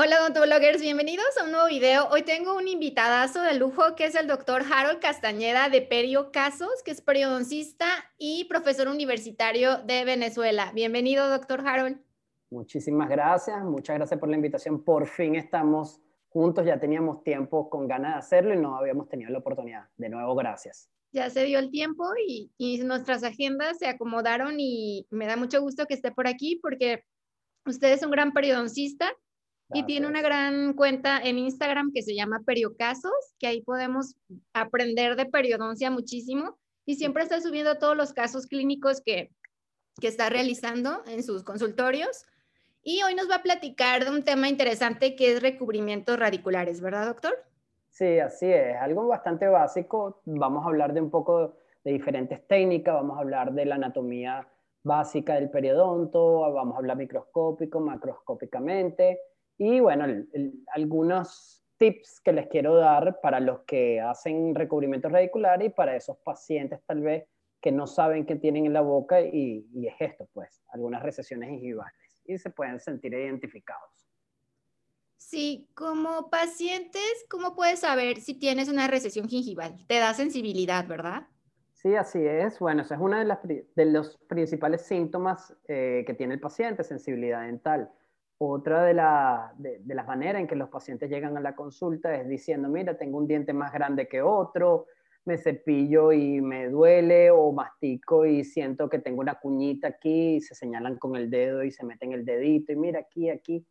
Hola odontólogos, bienvenidos a un nuevo video. Hoy tengo un invitadazo de lujo que es el doctor Harold Castañeda de Perio Casos, que es periodoncista y profesor universitario de Venezuela. Bienvenido, doctor Harold. Muchísimas gracias, muchas gracias por la invitación. Por fin estamos juntos, ya teníamos tiempo con ganas de hacerlo y no habíamos tenido la oportunidad. De nuevo, gracias. Ya se dio el tiempo y, y nuestras agendas se acomodaron y me da mucho gusto que esté por aquí porque usted es un gran periodoncista y tiene una gran cuenta en Instagram que se llama Periocasos, que ahí podemos aprender de periodoncia muchísimo. Y siempre está subiendo todos los casos clínicos que, que está realizando en sus consultorios. Y hoy nos va a platicar de un tema interesante que es recubrimientos radiculares, ¿verdad, doctor? Sí, así es. Algo bastante básico. Vamos a hablar de un poco de diferentes técnicas, vamos a hablar de la anatomía básica del periodonto, vamos a hablar microscópico, macroscópicamente, y bueno, algunos tips que les quiero dar para los que hacen recubrimiento radicular y para esos pacientes tal vez que no saben qué tienen en la boca y, es esto, pues, algunas recesiones gingivales y se pueden sentir identificados. Sí, como pacientes, ¿cómo puedes saber si tienes una recesión gingival? Te da sensibilidad, ¿verdad? Sí, así es. Bueno, ese es uno de, de los principales síntomas eh, que tiene el paciente, sensibilidad dental. Otra de, las maneras en que los pacientes llegan a la consulta es diciendo, mira, tengo un diente más grande que otro, me cepillo y me duele o mastico y siento que tengo una cuñita aquí y se señalan con el dedo y se meten el dedito y mira aquí, aquí.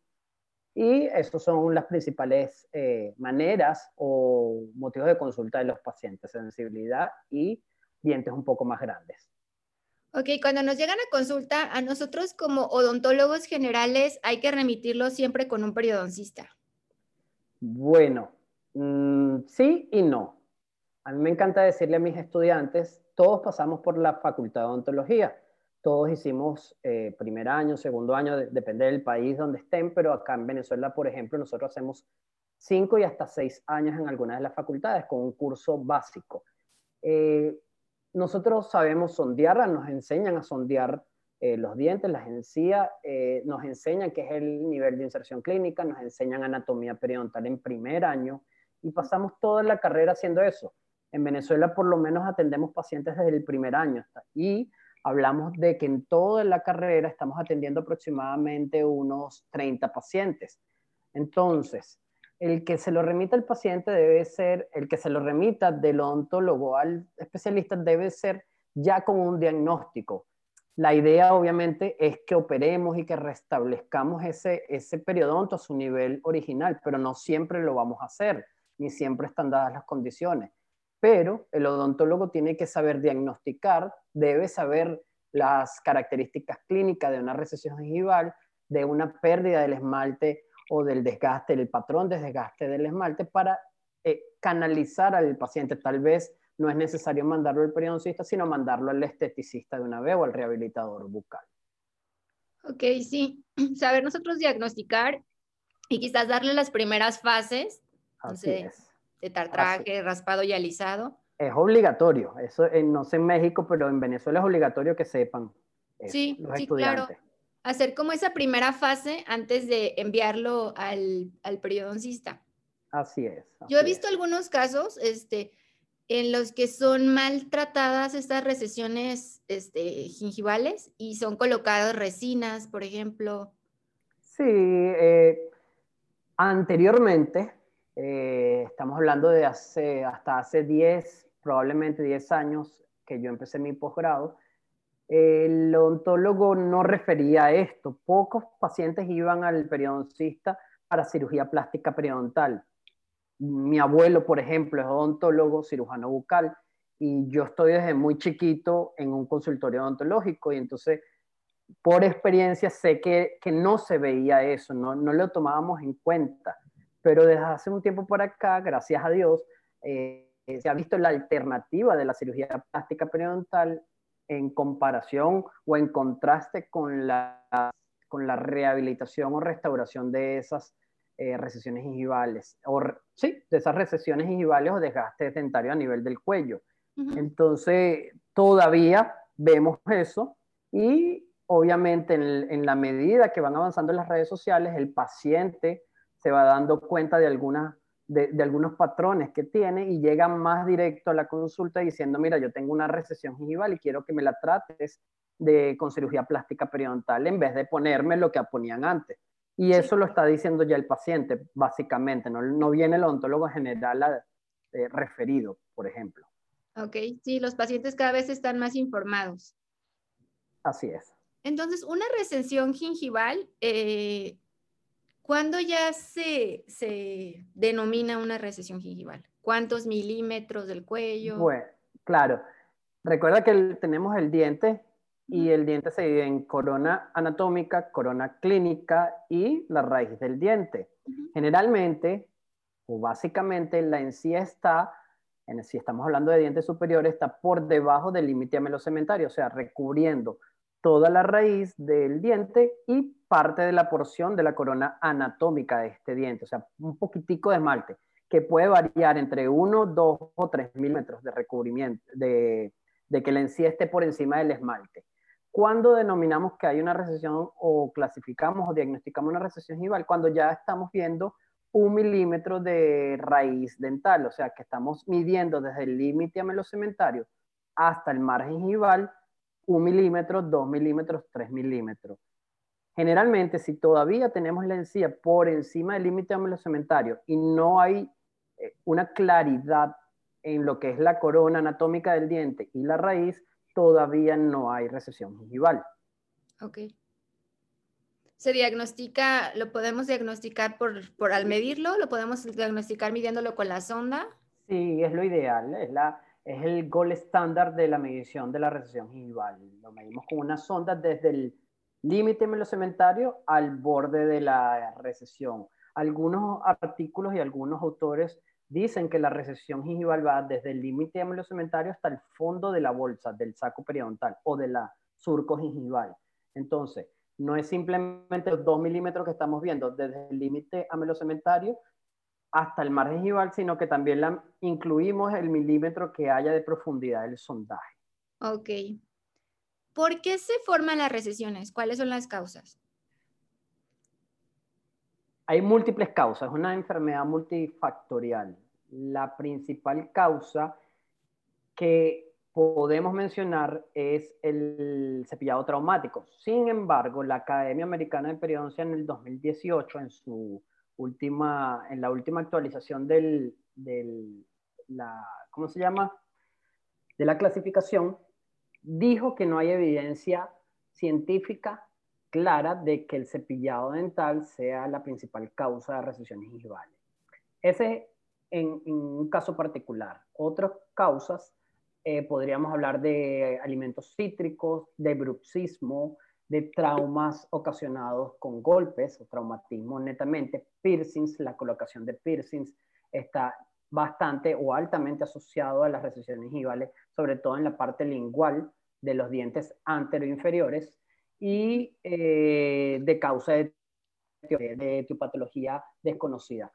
Y esas son las principales eh, maneras o motivos de consulta de los pacientes, sensibilidad y dientes un poco más grandes. Ok, cuando nos llegan a consulta, a nosotros como odontólogos generales hay que remitirlo siempre con un periodoncista. Bueno, mm, sí y no. A mí me encanta decirle a mis estudiantes, todos pasamos por la facultad de odontología. Todos hicimos eh, primer año, segundo año, depende del país donde estén, pero acá en Venezuela, por ejemplo, nosotros hacemos cinco y hasta seis años en algunas de las facultades con un curso básico. Eh, nosotros sabemos sondear, nos enseñan a sondear eh, los dientes, las encías, eh, nos enseñan qué es el nivel de inserción clínica, nos enseñan anatomía periodontal en primer año y pasamos toda la carrera haciendo eso. En Venezuela por lo menos atendemos pacientes desde el primer año y hablamos de que en toda la carrera estamos atendiendo aproximadamente unos 30 pacientes. Entonces, el que se lo remita al paciente debe ser, el que se lo remita del odontólogo al especialista debe ser ya con un diagnóstico. La idea obviamente es que operemos y que restablezcamos ese, ese periodonto a su nivel original, pero no siempre lo vamos a hacer, ni siempre están dadas las condiciones. Pero el odontólogo tiene que saber diagnosticar, debe saber las características clínicas de una recesión gingival, de una pérdida del esmalte o del desgaste, el patrón de desgaste del esmalte para eh, canalizar al paciente. Tal vez no es necesario mandarlo al periodoncista, sino mandarlo al esteticista de una vez o al rehabilitador bucal. Ok, sí. Saber nosotros diagnosticar y quizás darle las primeras fases de tartraje, raspado y alisado. Es obligatorio. Eso eh, no sé en México, pero en Venezuela es obligatorio que sepan. sí, los sí, estudiantes. claro hacer como esa primera fase antes de enviarlo al, al periodoncista. Así es. Yo he visto algunos casos este, en los que son maltratadas estas recesiones este, gingivales y son colocadas resinas, por ejemplo. Sí, eh, anteriormente, eh, estamos hablando de hace, hasta hace 10, probablemente 10 años que yo empecé mi posgrado, el odontólogo no refería a esto. Pocos pacientes iban al periodoncista para cirugía plástica periodontal. Mi abuelo, por ejemplo, es odontólogo, cirujano bucal, y yo estoy desde muy chiquito en un consultorio odontológico, y entonces, por experiencia, sé que, no se veía eso, no, no lo tomábamos en cuenta. Pero desde hace un tiempo por acá, gracias a Dios, eh, se ha visto la alternativa de la cirugía plástica periodontal en comparación o en contraste con la, con la rehabilitación o restauración de esas eh, recesiones gingivales, o sí, de esas recesiones gingivales o desgastes dentarios a nivel del cuello. Entonces, todavía vemos eso y obviamente en, en, la medida que van avanzando las redes sociales, el paciente se va dando cuenta de, algunas, de, algunos patrones que tiene y llega más directo a la consulta diciendo, mira, yo tengo una recesión gingival y quiero que me la trates de, con cirugía plástica periodontal en vez de ponerme lo que ponían antes. Y eso lo está diciendo ya el paciente, básicamente, no, no viene el odontólogo general eh, referido, por ejemplo. Ok, sí, los pacientes cada vez están más informados. Así es. Entonces, una recensión gingival, eh, ¿cuándo ya se, se, denomina una recesión gingival? ¿Cuántos milímetros del cuello? Bueno, claro. Recuerda que tenemos el diente y el diente se divide en corona anatómica, corona clínica y la raíz del diente. Generalmente, o básicamente, la encía está, en, si estamos hablando de dientes superiores, está por debajo del límite amelocementario, o sea, recubriendo toda la raíz del diente y parte de la porción de la corona anatómica de este diente, o sea, un poquitico de esmalte, que puede variar entre 1, 2 o 3 milímetros de recubrimiento, de, que la encía esté por encima del esmalte. ¿Cuándo denominamos que hay una recesión o clasificamos o diagnosticamos una recesión gingival? Cuando ya estamos viendo un milímetro de raíz dental, o sea, que estamos midiendo desde el límite amelocementario hasta el margen gingival un milímetro, dos milímetros, tres milímetros. Generalmente, si todavía tenemos la encía por encima del límite amelocementario y no hay eh, una claridad en lo que es la corona anatómica del diente y la raíz, todavía no hay recesión gingival. Ok. ¿Se diagnostica, lo podemos diagnosticar por, por al medirlo? ¿Lo podemos diagnosticar midiéndolo con la sonda? Sí, es lo ideal. Es la, es el gol estándar de la medición de la recesión gingival. Lo medimos con una sonda desde el límite melocementario al borde de la recesión. Algunos artículos y algunos autores dicen que la recesión gingival va desde el límite melocementario hasta el fondo de la bolsa, del saco periodontal o de la surco gingival. Entonces, no es simplemente los 2 milímetros que estamos viendo desde el límite amelocementario, hasta el margen gingival, sino que también incluimos el milímetro que haya de profundidad del sondaje. Ok. ¿Por qué se forman las recesiones? ¿Cuáles son las causas? Hay múltiples causas, es una enfermedad multifactorial. La principal causa que podemos mencionar es el cepillado traumático. Sin embargo, la Academia Americana de Periodoncia en el 2018, en su última, en la última actualización del, ¿cómo se llama? De la clasificación, dijo que no hay evidencia científica clara de que el cepillado dental sea la principal causa de recesiones gingivales. Ese en, un caso particular. Otras causas, eh, podríamos hablar de alimentos cítricos, de bruxismo, de traumas ocasionados con golpes o traumatismo netamente, piercings, la colocación de piercings está bastante o altamente asociado a las recesiones gingivales, sobre todo en la parte lingual de los dientes anteroinferiores y eh, de causa de, de etiopatología desconocida.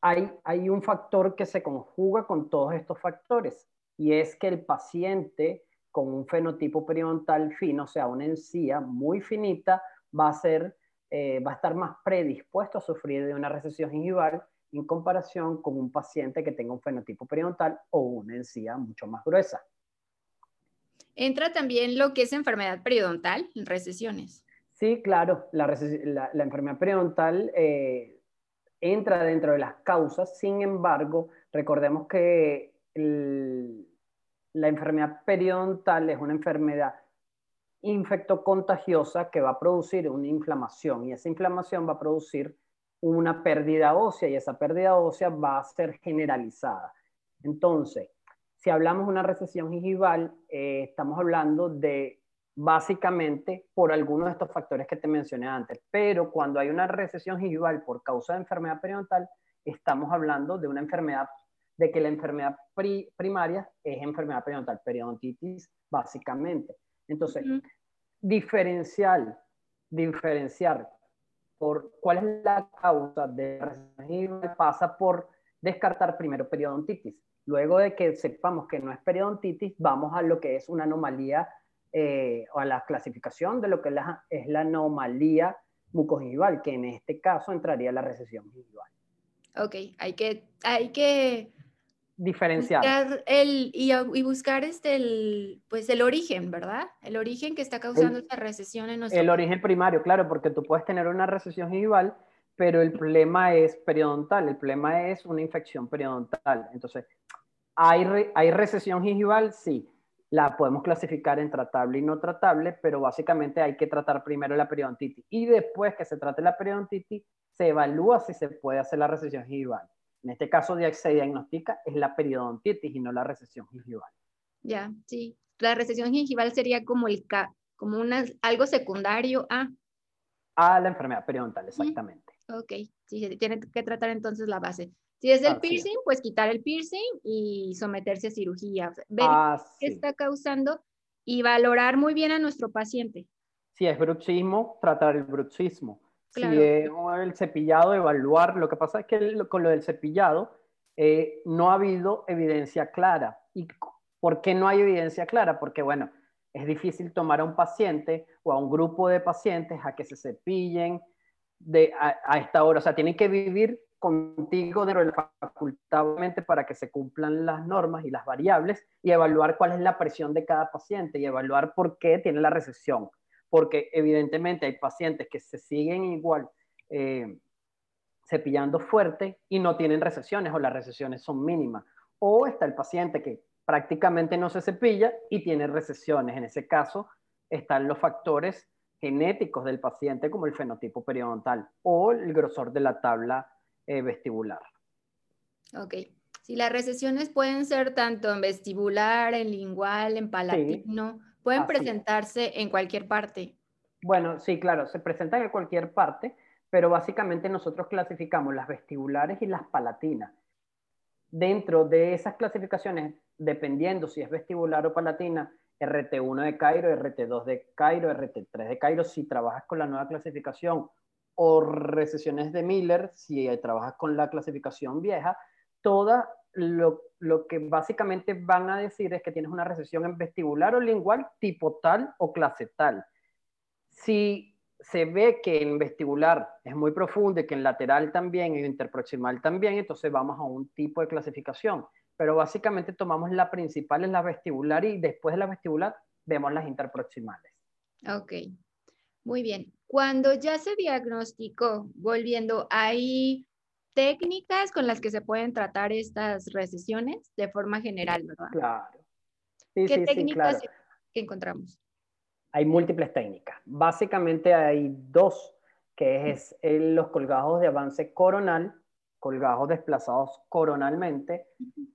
Hay, hay un factor que se conjuga con todos estos factores y es que el paciente con un fenotipo periodontal fino, o sea, una encía muy finita, va a, ser, eh, va a estar más predispuesto a sufrir de una recesión gingival en comparación con un paciente que tenga un fenotipo periodontal o una encía mucho más gruesa. Entra también lo que es enfermedad periodontal, recesiones. Sí, claro, la, enfermedad periodontal eh, entra dentro de las causas, sin embargo, recordemos que el, la enfermedad periodontal es una enfermedad infectocontagiosa que va a producir una inflamación y esa inflamación va a producir una pérdida ósea y esa pérdida ósea va a ser generalizada. Entonces, si hablamos de una recesión gingival, eh, estamos hablando de básicamente por algunos de estos factores que te mencioné antes, pero cuando hay una recesión gingival por causa de enfermedad periodontal, estamos hablando de una enfermedad de que la enfermedad primaria es enfermedad periodontal, periodontitis básicamente. Entonces, diferencial, diferenciar por cuál es la causa de la pasa por descartar primero periodontitis. Luego de que sepamos que no es periodontitis, vamos a lo que es una anomalía eh, o a la clasificación de lo que es la anomalía mucogingival, que en este caso entraría la recesión gingival. Ok, hay que, hay que diferenciar. el, y, buscar este, el, pues el origen, ¿verdad? El origen que está causando esta recesión en nuestro... El origen primario, claro, porque tú puedes tener una recesión gingival, pero el problema es periodontal, el problema es una infección periodontal. Entonces, ¿hay, ¿hay recesión gingival? Sí. La podemos clasificar en tratable y no tratable, pero básicamente hay que tratar primero la periodontitis. Y después que se trate la periodontitis, se evalúa si se puede hacer la recesión gingival. En este caso se diagnostica es la periodontitis y no la recesión gingival. Ya, sí. La recesión gingival sería como, el, como una, algo secundario a... A la enfermedad periodontal, exactamente. Ok, sí, tiene que tratar entonces la base. Si es el piercing, pues quitar el piercing y someterse a cirugía. Ver qué está causando y valorar muy bien a nuestro paciente. Si es bruxismo, tratar el bruxismo. Si es el cepillado, evaluar. Lo que pasa es que con lo del cepillado eh, no ha habido evidencia clara. ¿Y por qué no hay evidencia clara? Porque, bueno, es difícil tomar a un paciente o a un grupo de pacientes a que se cepillen de, a, esta hora. O sea, tienen que vivir contigo dentro de la facultad para que se cumplan las normas y las variables y evaluar cuál es la presión de cada paciente y evaluar por qué tiene la recesión porque evidentemente hay pacientes que se siguen igual eh, cepillando fuerte y no tienen recesiones o las recesiones son mínimas. O está el paciente que prácticamente no se cepilla y tiene recesiones. En ese caso están los factores genéticos del paciente como el fenotipo periodontal o el grosor de la tabla eh, vestibular. Ok. Si las recesiones pueden ser tanto en vestibular, en lingual, en palatino, Pueden presentarse en cualquier parte. Bueno, sí, claro, se presentan en cualquier parte, pero básicamente nosotros clasificamos las vestibulares y las palatinas. Dentro de esas clasificaciones, dependiendo si es vestibular o palatina, RT1 de Cairo, RT2 de Cairo, RT3 de Cairo, si trabajas con la nueva clasificación, o recesiones de Miller, si trabajas con la clasificación vieja, toda lo, que básicamente van a decir es que tienes una recesión en vestibular o lingual tipo tal o clase tal. Si se ve que en vestibular es muy profundo y que en lateral también y interproximal también, entonces vamos a un tipo de clasificación. Pero básicamente tomamos la principal, es la vestibular y después de la vestibular vemos las interproximales. Ok, muy bien. Cuando ya se diagnosticó, volviendo, ahí técnicas con las que se pueden tratar estas recesiones de forma general, ¿verdad? Claro. ¿Qué técnicas encontramos? Hay múltiples técnicas. Básicamente hay dos, que es los colgados de avance coronal, colgados desplazados coronalmente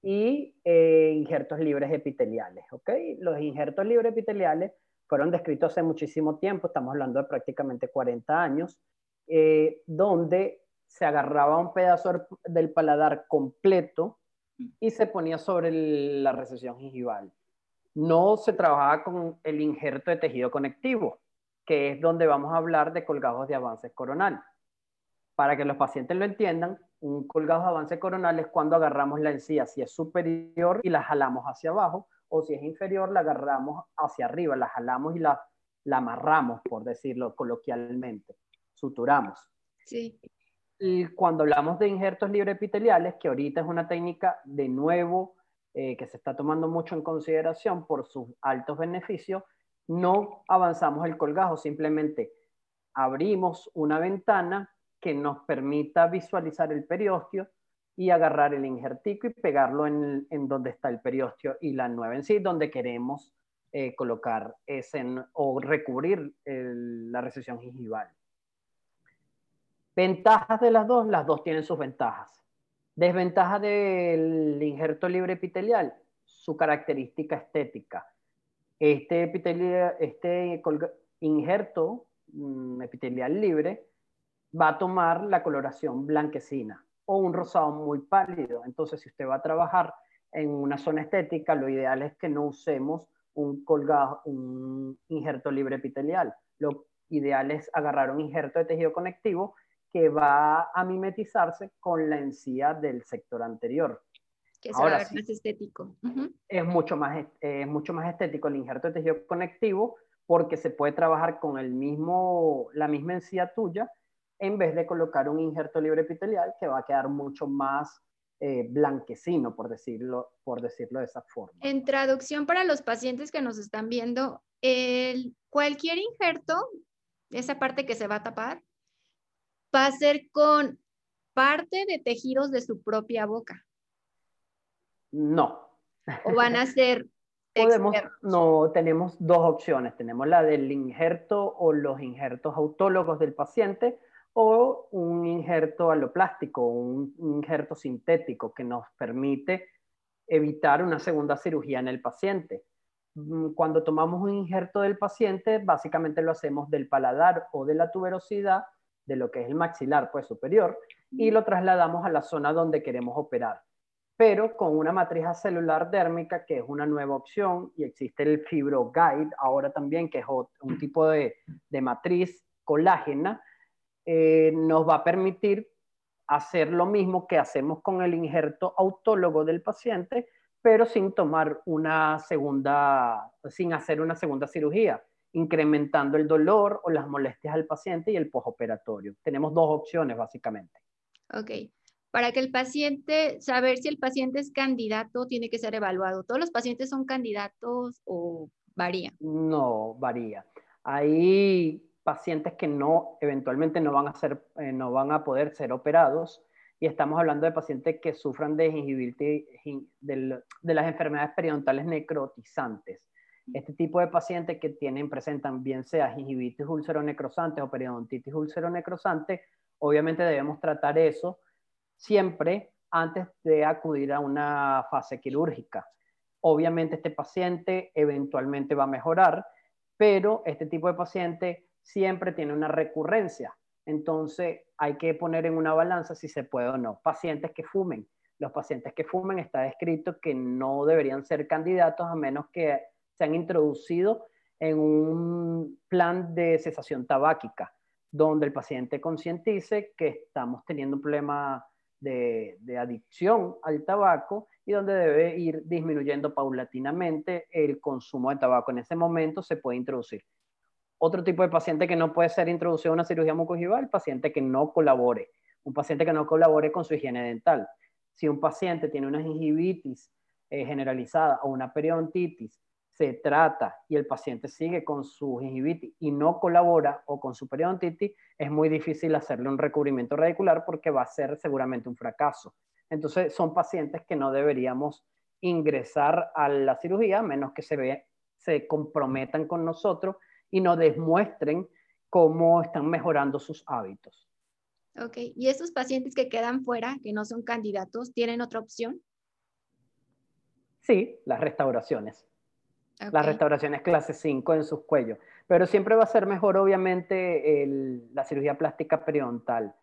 y eh, injertos libres epiteliales. ¿ok? Los injertos libres epiteliales fueron descritos hace muchísimo tiempo, estamos hablando de prácticamente 40 años, eh, donde se agarraba un pedazo del paladar completo y se ponía sobre la recesión gingival. No se trabajaba con el injerto de tejido conectivo, que es donde vamos a hablar de colgados de avance coronal. Para que los pacientes lo entiendan, un colgado de avance coronal es cuando agarramos la encía, si es superior y la jalamos hacia abajo, o si es inferior, la agarramos hacia arriba, la jalamos y la, la amarramos, por decirlo coloquialmente, suturamos. Sí. Cuando hablamos de injertos epiteliales, que ahorita es una técnica de nuevo eh, que se está tomando mucho en consideración por sus altos beneficios, no avanzamos el colgajo, simplemente abrimos una ventana que nos permita visualizar el periostio y agarrar el injertico y pegarlo en, donde está el periostio y la nueva en sí, donde queremos eh, colocar ese o recubrir la recesión gingival. Ventajas de las dos, las dos tienen sus ventajas. Desventaja del injerto libre epitelial, su característica estética. Este, epitelial, este injerto mm, epitelial libre va a tomar la coloración blanquecina o un rosado muy pálido. Entonces, si usted va a trabajar en una zona estética, lo ideal es que no usemos un colgado, un injerto libre epitelial. Lo ideal es agarrar un injerto de tejido conectivo que va a mimetizarse con la encía del sector anterior. Que es Ahora, más estético. es, mucho más, es mucho más estético el injerto de tejido conectivo porque se puede trabajar con el mismo, la misma encía tuya en vez de colocar un injerto libre epitelial que va a quedar mucho más eh, blanquecino, por decirlo, por decirlo de esa forma. En traducción para los pacientes que nos están viendo, el, cualquier injerto, esa parte que se va a tapar, va a ser con parte de tejidos de su propia boca. No. O van a ser Podemos, no, tenemos dos opciones. Tenemos la del injerto o los injertos autólogos del paciente o un injerto aloplástico, un, injerto sintético que nos permite evitar una segunda cirugía en el paciente. Mm, cuando tomamos un injerto del paciente, básicamente lo hacemos del paladar o de la tuberosidad, de lo que es el maxilar pues superior, y lo trasladamos a la zona donde queremos operar pero con una matriz celular dérmica, que es una nueva opción, y existe el FibroGuide ahora también, que es un tipo de, matriz colágena, eh, nos va a permitir hacer lo mismo que hacemos con el injerto autólogo del paciente, pero sin tomar una segunda, sin hacer una segunda cirugía, incrementando el dolor o las molestias al paciente y el postoperatorio. Tenemos dos opciones básicamente. Ok para que el paciente, saber si el paciente es candidato, tiene que ser evaluado. ¿Todos los pacientes son candidatos o varía? No, varía. Hay pacientes que no, eventualmente no van a, ser, eh, no van a poder ser operados y estamos hablando de pacientes que sufran de gingivitis, de, de las enfermedades periodontales necrotizantes. Este tipo de pacientes que tienen, presentan bien sea gingivitis ulceronecrosante o periodontitis ulceronecrosante, obviamente debemos tratar eso siempre antes de acudir a una fase quirúrgica. Obviamente este paciente eventualmente va a mejorar, pero este tipo de paciente siempre tiene una recurrencia. Entonces hay que poner en una balanza si se puede o no. Pacientes que fumen. Los pacientes que fumen está descrito que no deberían ser candidatos a menos que se han introducido en un plan de cesación tabáquica, donde el paciente concientice que estamos teniendo un problema de, adicción al tabaco y donde debe ir disminuyendo paulatinamente el consumo de tabaco. En ese momento se puede introducir. Otro tipo de paciente que no puede ser introducido a una cirugía mucogival, paciente que no colabore, un paciente que no colabore con su higiene dental. Si un paciente tiene una gingivitis eh, generalizada o una periodontitis se trata y el paciente sigue con su gingivitis y no colabora o con su periodontitis, es muy difícil hacerle un recubrimiento radicular porque va a ser seguramente un fracaso. Entonces, son pacientes que no deberíamos ingresar a la cirugía, a menos que se, ve, se comprometan con nosotros y nos demuestren cómo están mejorando sus hábitos. Ok, ¿y esos pacientes que quedan fuera, que no son candidatos, tienen otra opción? Sí, las restauraciones. Las restauraciones clase 5 en sus cuellos. Pero siempre va a ser mejor, obviamente, la cirugía plástica periodontal.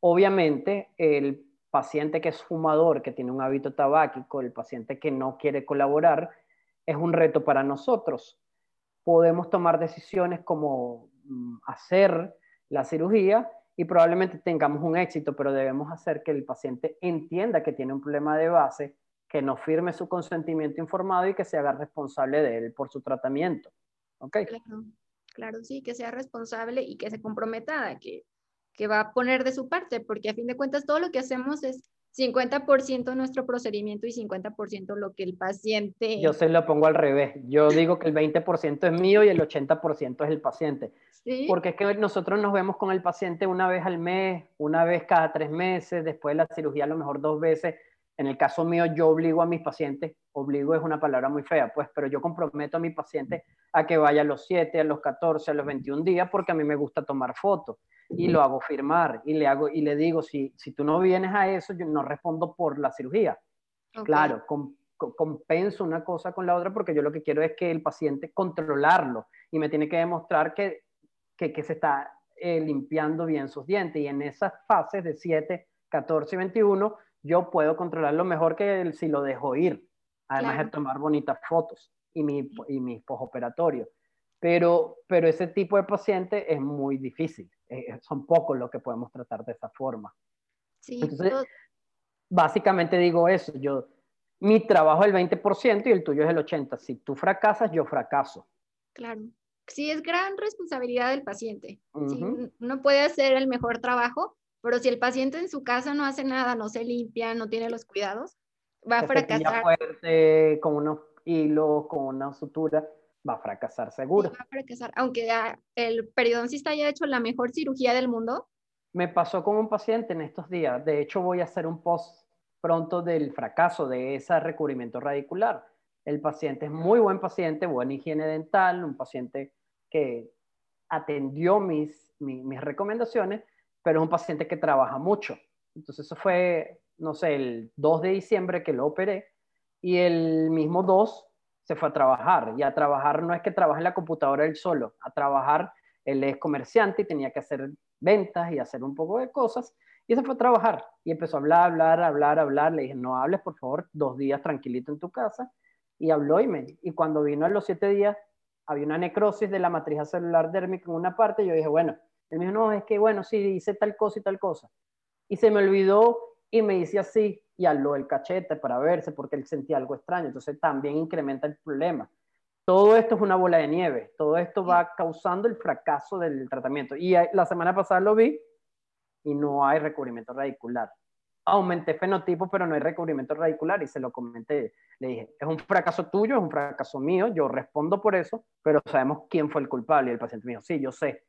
Obviamente, el paciente que es fumador, que tiene un hábito tabáquico, el paciente que no quiere colaborar, es un reto para nosotros. Podemos tomar decisiones como mm, hacer la cirugía y probablemente tengamos un éxito, pero debemos hacer que el paciente entienda que tiene un problema de base que no firme su consentimiento informado y que se haga responsable de él por su tratamiento. ¿Ok? Claro, claro sí, que sea responsable y que se comprometa, que, que va a poner de su parte, porque a fin de cuentas todo lo que hacemos es 50% nuestro procedimiento y 50% lo que el paciente... Yo se lo pongo al revés. Yo digo que el 20% es mío y el 80% es el paciente. ¿Sí? Porque es que nosotros nos vemos con el paciente una vez al mes, una vez cada tres meses, después de la cirugía a lo mejor dos veces en el caso mío, yo obligo a mis pacientes, obligo es una palabra muy fea, pues, pero yo comprometo a mi paciente a que vaya a los 7, a los 14, a los 21 días, porque a mí me gusta tomar fotos y lo hago firmar y le, hago, y le digo, si, si tú no vienes a eso, yo no respondo por la cirugía. Claro, compenso una cosa con la otra porque yo lo que quiero es que el paciente controlarlo y me tiene que demostrar que, que, que se está eh, limpiando bien sus dientes. Y en esas fases de 7, 14 y 21, yo puedo controlarlo mejor que si lo dejo ir, además de tomar bonitas fotos y, mi, y mis postoperatorios. Pero, pero ese tipo de paciente es muy difícil, eh, eh, son pocos los que podemos tratar de esa forma. Sí, Entonces, básicamente digo eso, yo, mi trabajo es el 20% y el tuyo es el 80%. Si tú fracasas, yo fracaso. Claro. sí es gran responsabilidad del paciente. uno puede hacer el mejor trabajo, pero si el paciente en su casa no hace nada, no se limpia, no tiene los cuidados, va a fracasar. fuerte, con unos hilos, con una sutura, va a fracasar seguro. va a fracasar, aunque el periodoncista haya hecho la mejor cirugía del mundo. Me pasó con un paciente en estos días. De hecho, voy a hacer un post pronto del fracaso de ese recubrimiento radicular. El paciente es muy buen paciente, buena higiene dental, un paciente que atendió mis, mis, mis recomendaciones, pero es un paciente que trabaja mucho. Entonces, eso fue, no sé, el 2 de diciembre que lo operé y el mismo 2 se fue a trabajar. Y a trabajar no es que trabaje en la computadora él solo, a trabajar él es comerciante y tenía que hacer ventas y hacer un poco de cosas. Y se fue a trabajar y empezó a hablar, hablar, hablar, hablar. Le dije, no hables, por favor, dos días tranquilito en tu casa. Y habló y me... Y cuando vino a los siete días, había una necrosis de la matriz celular dérmica en una parte. Y yo dije, bueno, él me dijo, no, es que bueno, sí, hice tal cosa y tal cosa. Y se me olvidó y me dice así, y habló el cachete para verse porque él sentía algo extraño. Entonces también incrementa el problema. Todo esto es una bola de nieve, todo esto va causando el fracaso del tratamiento. Y la semana pasada lo vi y no hay recubrimiento radicular. Aumenté fenotipo, pero no hay recubrimiento radicular y se lo comenté. Le dije, es un fracaso tuyo, es un fracaso mío, yo respondo por eso, pero sabemos quién fue el culpable. Y el paciente me dijo, sí, yo sé,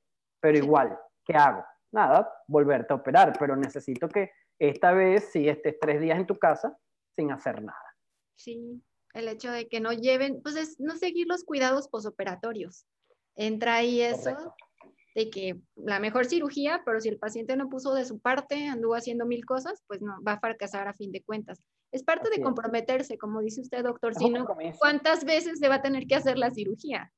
pero igual, ¿qué hago? Nada, volverte a operar, pero necesito que esta vez sí estés tres días en tu casa sin hacer nada. Sí, el hecho de que no lleven, pues es no seguir los cuidados posoperatorios. Entra ahí eso de que la mejor cirugía, pero si el paciente no puso de su parte, anduvo haciendo mil cosas, pues no, va a fracasar a fin de cuentas. Es parte de comprometerse, como dice usted, doctor, sino cuántas veces se va a tener que hacer la cirugía.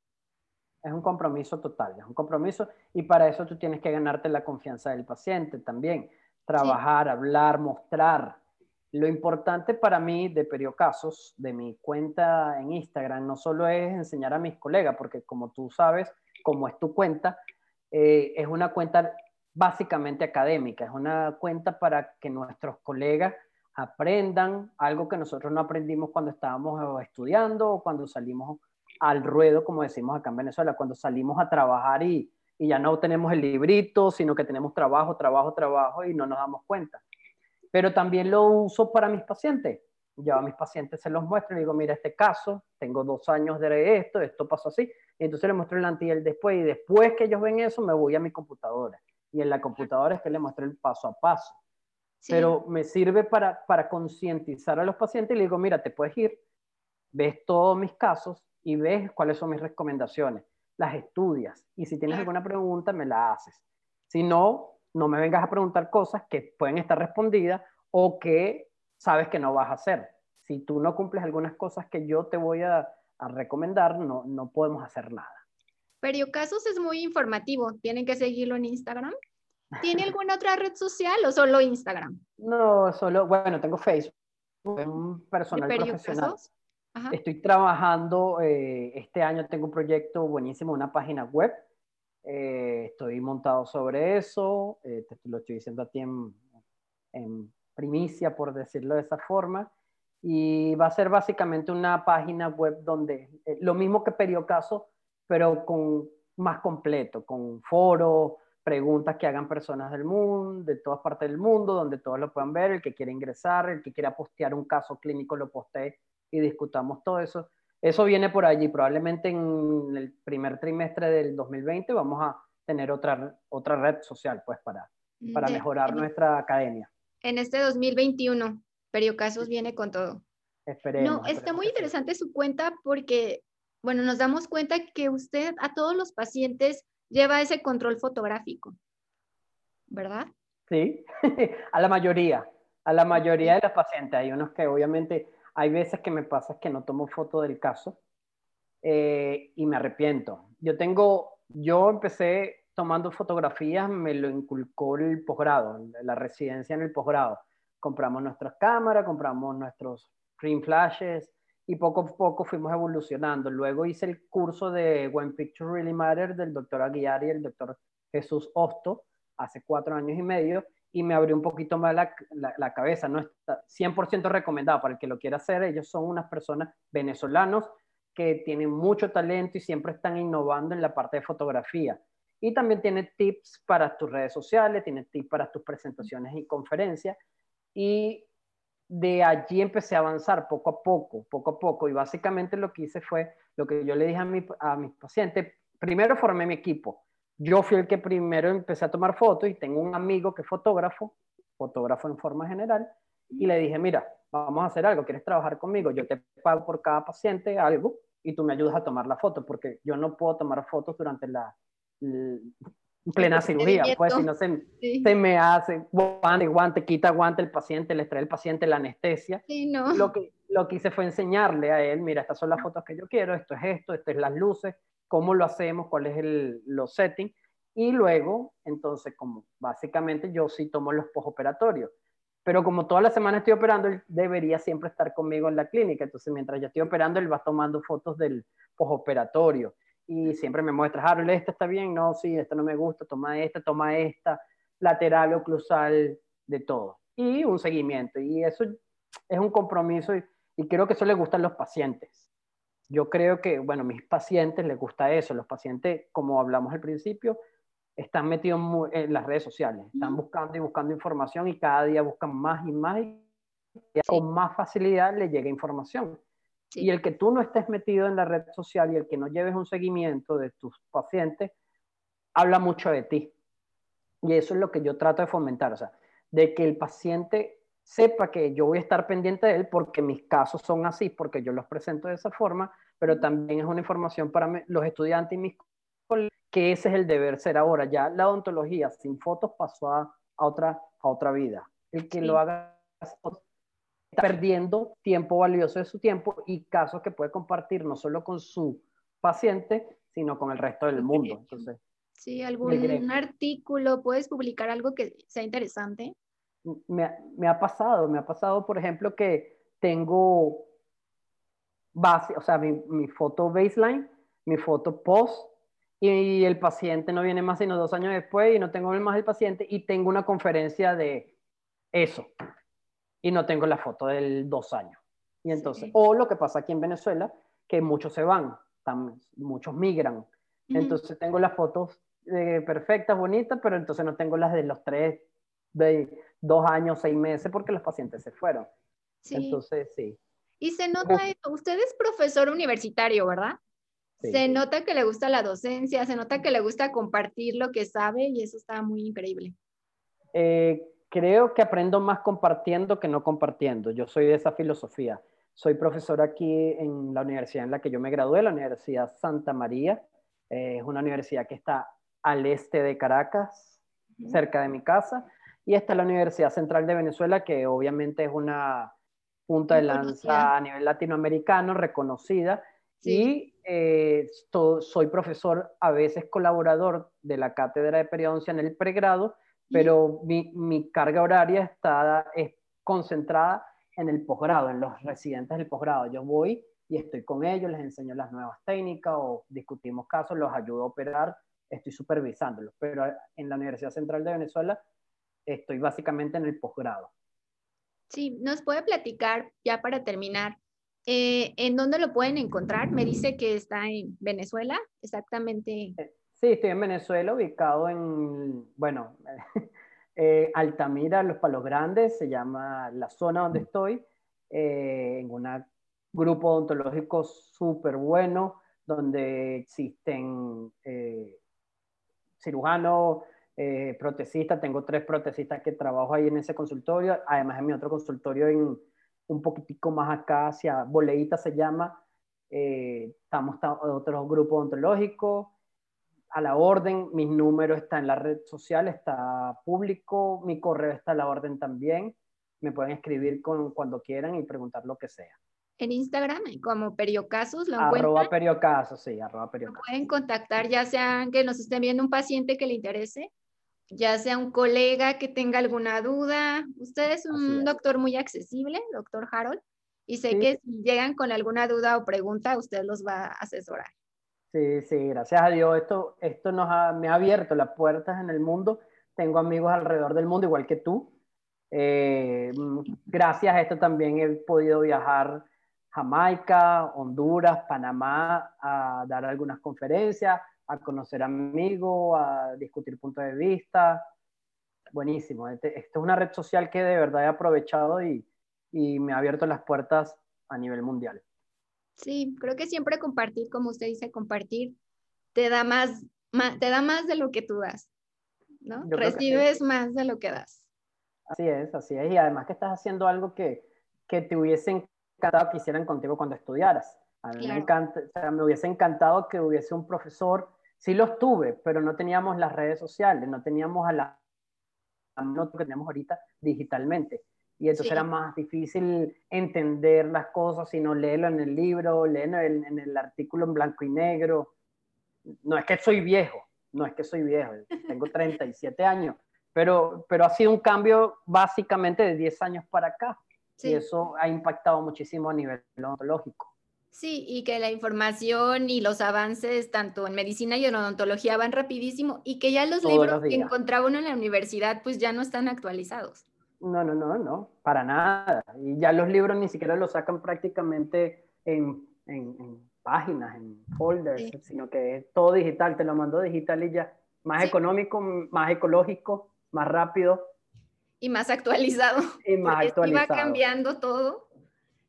Es un compromiso total, es un compromiso y para eso tú tienes que ganarte la confianza del paciente también trabajar, hablar, mostrar. Lo importante para mí de Periocasos, de mi cuenta en Instagram, no solo es enseñar a mis colegas, porque como tú sabes, como es tu cuenta, eh, es una cuenta básicamente académica, es una cuenta para que nuestros colegas aprendan algo que nosotros no aprendimos cuando estábamos estudiando o cuando salimos al ruedo, como decimos acá en Venezuela, cuando salimos a trabajar y, y ya no tenemos el librito, sino que tenemos trabajo, trabajo, trabajo y no nos damos cuenta. Pero también lo uso para mis pacientes. Yo a mis pacientes se los muestro y digo, mira, este caso, tengo dos años de esto, esto pasó así. Y entonces les muestro el antes y el después. Y después que ellos ven eso, me voy a mi computadora. Y en la computadora es que les muestro el paso a paso. Pero me sirve para, para concientizar a los pacientes y les digo, mira, te puedes ir, ves todos mis casos y ves cuáles son mis recomendaciones las estudias y si tienes alguna pregunta me la haces. Si no, no me vengas a preguntar cosas que pueden estar respondidas o que sabes que no vas a hacer. Si tú no cumples algunas cosas que yo te voy a, recomendar, no, no podemos hacer nada. Periocasos es muy informativo, tienen que seguirlo en Instagram. ¿Tiene alguna otra red social o solo Instagram? No, solo, bueno, tengo Facebook, un personal profesional. Estoy trabajando, eh, este año tengo un proyecto buenísimo, una página web. Eh, estoy montado sobre eso, eh, te lo estoy diciendo a ti en, primicia, por decirlo de esa forma. Y va a ser básicamente una página web donde, lo mismo que Periocaso, pero con más completo, con foros, preguntas que hagan personas del mundo, de todas partes del mundo, donde todos lo puedan ver, el que quiera ingresar, el que quiera postear un caso clínico lo postee y discutamos todo eso. Eso viene por allí. Probablemente en el primer trimestre del 2020 vamos a tener otra, otra red social, pues, para, para mejorar nuestra academia. En este 2021, Periocasos viene con todo. Esperemos. No, está muy interesante su cuenta porque, bueno, nos damos cuenta que usted a todos los pacientes lleva ese control fotográfico, ¿verdad? Sí, a la mayoría, a la mayoría de los pacientes. Hay unos que obviamente hay veces que me pasa que no tomo foto del caso eh, y me arrepiento. Yo tengo, yo empecé tomando fotografías, me lo inculcó el posgrado, la residencia en el posgrado. Compramos nuestras cámaras, compramos nuestros print flashes y poco a poco fuimos evolucionando. Luego hice el curso de When Picture Really Matter del doctor Aguiar y el doctor Jesús Hosto hace cuatro años y medio y me abrió un poquito más la, la, cabeza. No está 100% recomendado para el que lo quiera hacer. Ellos son unas personas venezolanos que tienen mucho talento y siempre están innovando en la parte de fotografía. Y también tiene tips para tus redes sociales, tiene tips para tus presentaciones y conferencias. Y de allí empecé a avanzar poco a poco, poco a poco. Y básicamente lo que hice fue lo que yo le dije a, mi, a mis pacientes. Primero formé mi equipo. Yo fui el que primero empecé a tomar fotos y tengo un amigo que es fotógrafo, fotógrafo en forma general, y le dije, mira, vamos a hacer algo, ¿quieres trabajar conmigo? Yo te pago por cada paciente algo y tú me ayudas a tomar la foto, porque yo no puedo tomar fotos durante la, plena cirugía, pues si no se, se, me hace guante, guante, quita guante el paciente, le extrae el paciente la anestesia. Sí, no. Lo que, lo que hice fue enseñarle a él, mira, estas son las fotos que yo quiero, esto es esto, esto es las luces, cómo lo hacemos, cuál es el, los settings, y luego, entonces, como básicamente yo sí tomo los postoperatorios, pero como toda la semana estoy operando, él debería siempre estar conmigo en la clínica, entonces mientras yo estoy operando, él va tomando fotos del postoperatorio, y siempre me muestra, Harold, esta está bien, no, sí, esta no me gusta, toma esta, toma esta, lateral, oclusal, de todo. Y un seguimiento. Y eso es un compromiso y, creo que eso le gusta a los pacientes. Yo creo que, bueno, a mis pacientes les gusta eso. Los pacientes, como hablamos al principio, están metidos en las redes sociales, están buscando y buscando información y cada día buscan más y más y con más facilidad le llega información. Y el que tú no estés metido en la red social y el que no lleves un seguimiento de tus pacientes, habla mucho de ti. Y eso es lo que yo trato de fomentar, o sea, de que el paciente sepa que yo voy a estar pendiente de él porque mis casos son así, porque yo los presento de esa forma, pero también es una información para los estudiantes y mis colegas que ese es el deber ser ahora. Ya la odontología sin fotos pasó a, otra, a otra vida. El que lo haga está perdiendo tiempo valioso de su tiempo y casos que puede compartir no solo con su paciente, sino con el resto del mundo. Entonces, sí, algún artículo, puedes publicar algo que sea interesante. Me, me, ha pasado, me ha pasado, por ejemplo, que tengo base, o sea, mi, mi foto baseline, mi foto post, y el paciente no viene más sino dos años después y no tengo más el paciente y tengo una conferencia de eso y no tengo la foto del dos años. Y entonces, o lo que pasa aquí en Venezuela, que muchos se van, muchos migran. Entonces tengo las fotos eh, perfectas, bonitas, pero entonces no tengo las de los tres, de dos años, seis meses, porque los pacientes se fueron. Entonces, sí. Y se nota, usted es profesor universitario, ¿verdad? se nota que le gusta la docencia, se nota que le gusta compartir lo que sabe y eso está muy increíble. Eh, creo que aprendo más compartiendo que no compartiendo. Yo soy de esa filosofía. Soy profesor aquí en la universidad en la que yo me gradué, la Universidad Santa María. Eh, es una universidad que está al este de Caracas, cerca de mi casa. Y esta es la Universidad Central de Venezuela, que obviamente es una punta de lanza a nivel latinoamericano, reconocida. Y eh, soy profesor, a veces colaborador de la cátedra de periodoncia en el pregrado, pero mi, mi, carga horaria está es concentrada en el posgrado, en los residentes del posgrado. Yo voy y estoy con ellos, les enseño las nuevas técnicas o discutimos casos, los ayudo a operar, estoy supervisándolos. Pero en la Universidad Central de Venezuela estoy básicamente en el posgrado. Sí, nos puede platicar ya para terminar. Eh, ¿En dónde lo pueden encontrar? Me dice que está en Venezuela, exactamente. Eh, Sí, estoy en Venezuela, ubicado en, bueno, eh, Altamira, Los Palos Grandes, se llama la zona donde estoy, eh, en un grupo odontológico súper bueno, donde existen eh, tengo tres protecistas que trabajo ahí en ese consultorio, además en mi otro consultorio en, un poquitico más acá, hacia Boleita se llama, estamos otros grupos odontológicos, a la orden, mis números están en la red social, está público, mi correo está a la orden también. Me pueden escribir con, cuando quieran y preguntar lo que sea. En Instagram, como Periocasos, lo Arroba Periocasos, sí, arroba Periocasos. Pueden contactar, ya sea que nos estén viendo un paciente que le interese, ya sea un colega que tenga alguna duda. Usted es un doctor muy accesible, doctor Harold, y sé que si llegan con alguna duda o pregunta, usted los va a asesorar. Sí, sí, gracias a Dios. Esto, esto nos ha, me ha abierto las puertas en el mundo. Tengo amigos alrededor del mundo, igual que tú. Eh, gracias a esto también he podido viajar Jamaica, Honduras, Panamá a dar algunas conferencias, a conocer amigos, a discutir puntos de vista. Buenísimo. Este, esto es una red social que de verdad he aprovechado y, y me ha abierto las puertas a nivel mundial. Sí, creo que siempre compartir, como usted dice, compartir te da más, te da más de lo que tú das, ¿no? Recibes más de lo que das. Así es, así es. Y además que estás haciendo algo que, que te hubiese encantado que hicieran contigo cuando estudiaras. A mí me, encanta, o sea, me hubiese encantado que hubiese un profesor, sí los tuve, pero no teníamos las redes sociales, no teníamos a la no que tenemos ahorita digitalmente. Y entonces era más difícil entender las cosas, sino leerlo en el libro, leerlo en, el artículo en blanco y negro. No es que soy viejo, no es que soy viejo, tengo 37 años, pero, pero ha sido un cambio básicamente de 10 años para acá. Y eso ha impactado muchísimo a nivel odontológico. Sí, y que la información y los avances tanto en medicina y en odontología van rapidísimo y que ya los libros que encontraba uno en la universidad pues ya no están actualizados. No, no, no, no, para nada. Y ya los libros ni siquiera los sacan prácticamente en, páginas, en folders, sino que es todo digital, te lo mando digital y ya. Más económico, más ecológico, más rápido. Y más actualizado. Y más actualizado. Iba cambiando todo,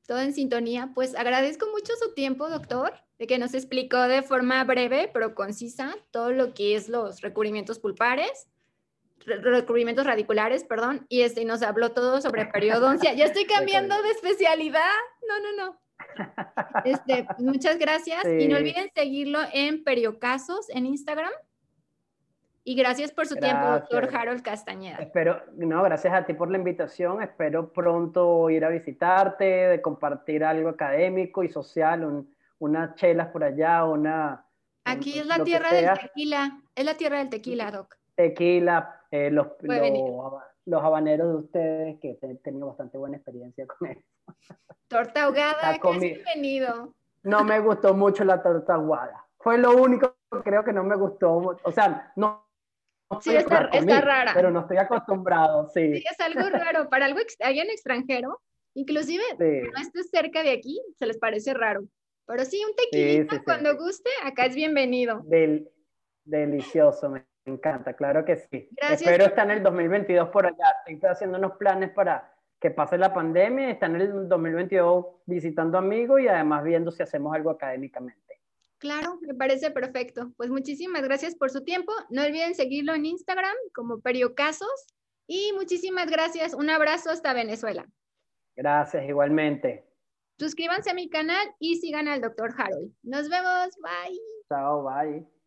todo en sintonía. Pues agradezco mucho su tiempo, doctor, de que nos explicó de forma breve pero concisa todo lo que es los recubrimientos pulpares recubrimientos radiculares, perdón, y este nos habló todo sobre periodoncia. Ya estoy cambiando de especialidad. No, no, no. Este, muchas gracias y no olviden seguirlo en Periocasos en Instagram. Y gracias por su tiempo, doctor Harold Castañeda. Espero, no, gracias a ti por la invitación. Espero pronto ir a visitarte, de compartir algo académico y social, unas chelas por allá, una... Aquí es la tierra del tequila, es la tierra del tequila, doc. Tequila, eh, los, los, habaneros de ustedes, que he tenido bastante buena experiencia con eso. Torta ahogada, bienvenido. No me gustó mucho la torta ahogada. Fue lo único que creo que no me gustó. O sea, no. Sí, está, está, rara. Pero no estoy acostumbrado, sí. Sí, es algo raro. Para algo allá en extranjero, inclusive no estés cerca de aquí, se les parece raro. Pero sí, un tequilito cuando guste, acá es bienvenido. Del, delicioso, me encanta, claro que sí. Espero estar en el 2022 por allá. Estoy haciendo unos planes para que pase la pandemia, estar en el 2022 visitando amigos y además viendo si hacemos algo académicamente. Claro, me parece perfecto. Pues muchísimas gracias por su tiempo. No olviden seguirlo en Instagram como Periocasos y muchísimas gracias. Un abrazo hasta Venezuela. Gracias, igualmente. Suscríbanse a mi canal y sigan al doctor Harold. Nos vemos. Bye. Chao, bye.